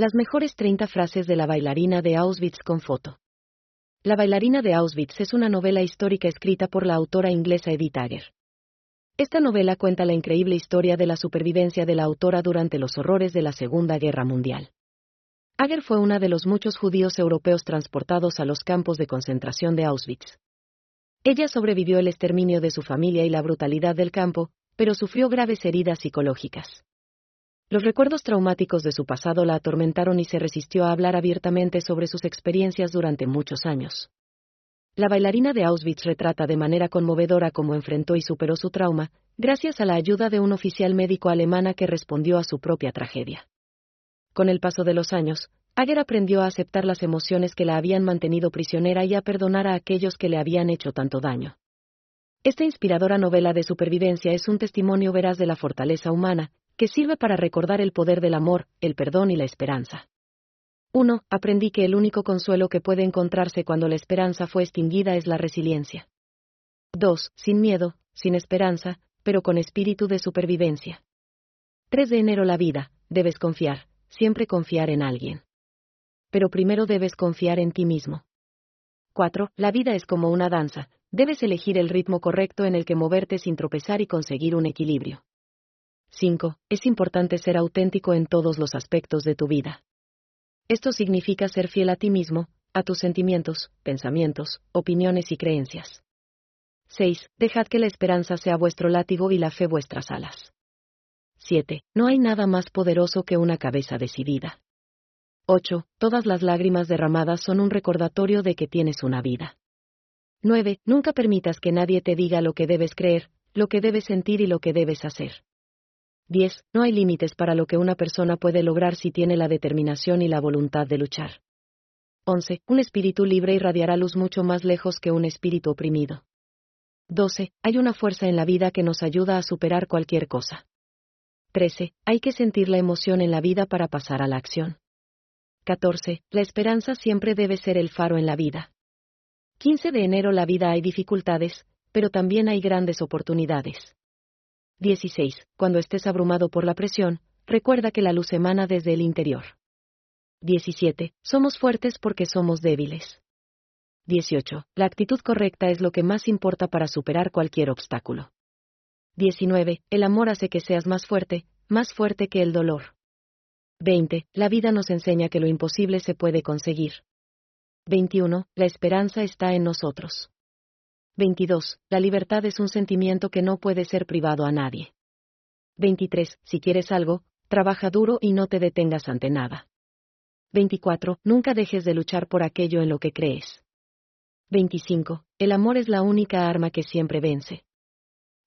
Las mejores 30 frases de la bailarina de Auschwitz con foto. La bailarina de Auschwitz es una novela histórica escrita por la autora inglesa Edith Ager. Esta novela cuenta la increíble historia de la supervivencia de la autora durante los horrores de la Segunda Guerra Mundial. Ager fue una de los muchos judíos europeos transportados a los campos de concentración de Auschwitz. Ella sobrevivió el exterminio de su familia y la brutalidad del campo, pero sufrió graves heridas psicológicas. Los recuerdos traumáticos de su pasado la atormentaron y se resistió a hablar abiertamente sobre sus experiencias durante muchos años. La bailarina de Auschwitz retrata de manera conmovedora cómo enfrentó y superó su trauma, gracias a la ayuda de un oficial médico alemana que respondió a su propia tragedia. Con el paso de los años, Ager aprendió a aceptar las emociones que la habían mantenido prisionera y a perdonar a aquellos que le habían hecho tanto daño. Esta inspiradora novela de supervivencia es un testimonio veraz de la fortaleza humana, que sirve para recordar el poder del amor, el perdón y la esperanza. 1. Aprendí que el único consuelo que puede encontrarse cuando la esperanza fue extinguida es la resiliencia. 2. Sin miedo, sin esperanza, pero con espíritu de supervivencia. 3 de enero La vida, debes confiar, siempre confiar en alguien. Pero primero debes confiar en ti mismo. 4. La vida es como una danza, debes elegir el ritmo correcto en el que moverte sin tropezar y conseguir un equilibrio. 5. Es importante ser auténtico en todos los aspectos de tu vida. Esto significa ser fiel a ti mismo, a tus sentimientos, pensamientos, opiniones y creencias. 6. Dejad que la esperanza sea vuestro látigo y la fe vuestras alas. 7. No hay nada más poderoso que una cabeza decidida. 8. Todas las lágrimas derramadas son un recordatorio de que tienes una vida. 9. Nunca permitas que nadie te diga lo que debes creer, lo que debes sentir y lo que debes hacer. 10. No hay límites para lo que una persona puede lograr si tiene la determinación y la voluntad de luchar. 11. Un espíritu libre irradiará luz mucho más lejos que un espíritu oprimido. 12. Hay una fuerza en la vida que nos ayuda a superar cualquier cosa. 13. Hay que sentir la emoción en la vida para pasar a la acción. 14. La esperanza siempre debe ser el faro en la vida. 15 de enero la vida hay dificultades, pero también hay grandes oportunidades. 16. Cuando estés abrumado por la presión, recuerda que la luz emana desde el interior. 17. Somos fuertes porque somos débiles. 18. La actitud correcta es lo que más importa para superar cualquier obstáculo. 19. El amor hace que seas más fuerte, más fuerte que el dolor. 20. La vida nos enseña que lo imposible se puede conseguir. 21. La esperanza está en nosotros. 22. La libertad es un sentimiento que no puede ser privado a nadie. 23. Si quieres algo, trabaja duro y no te detengas ante nada. 24. Nunca dejes de luchar por aquello en lo que crees. 25. El amor es la única arma que siempre vence.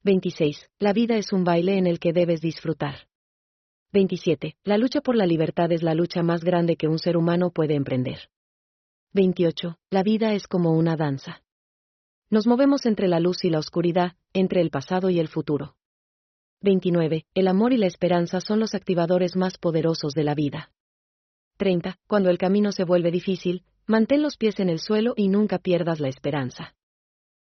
26. La vida es un baile en el que debes disfrutar. 27. La lucha por la libertad es la lucha más grande que un ser humano puede emprender. 28. La vida es como una danza. Nos movemos entre la luz y la oscuridad, entre el pasado y el futuro. 29. El amor y la esperanza son los activadores más poderosos de la vida. 30. Cuando el camino se vuelve difícil, mantén los pies en el suelo y nunca pierdas la esperanza.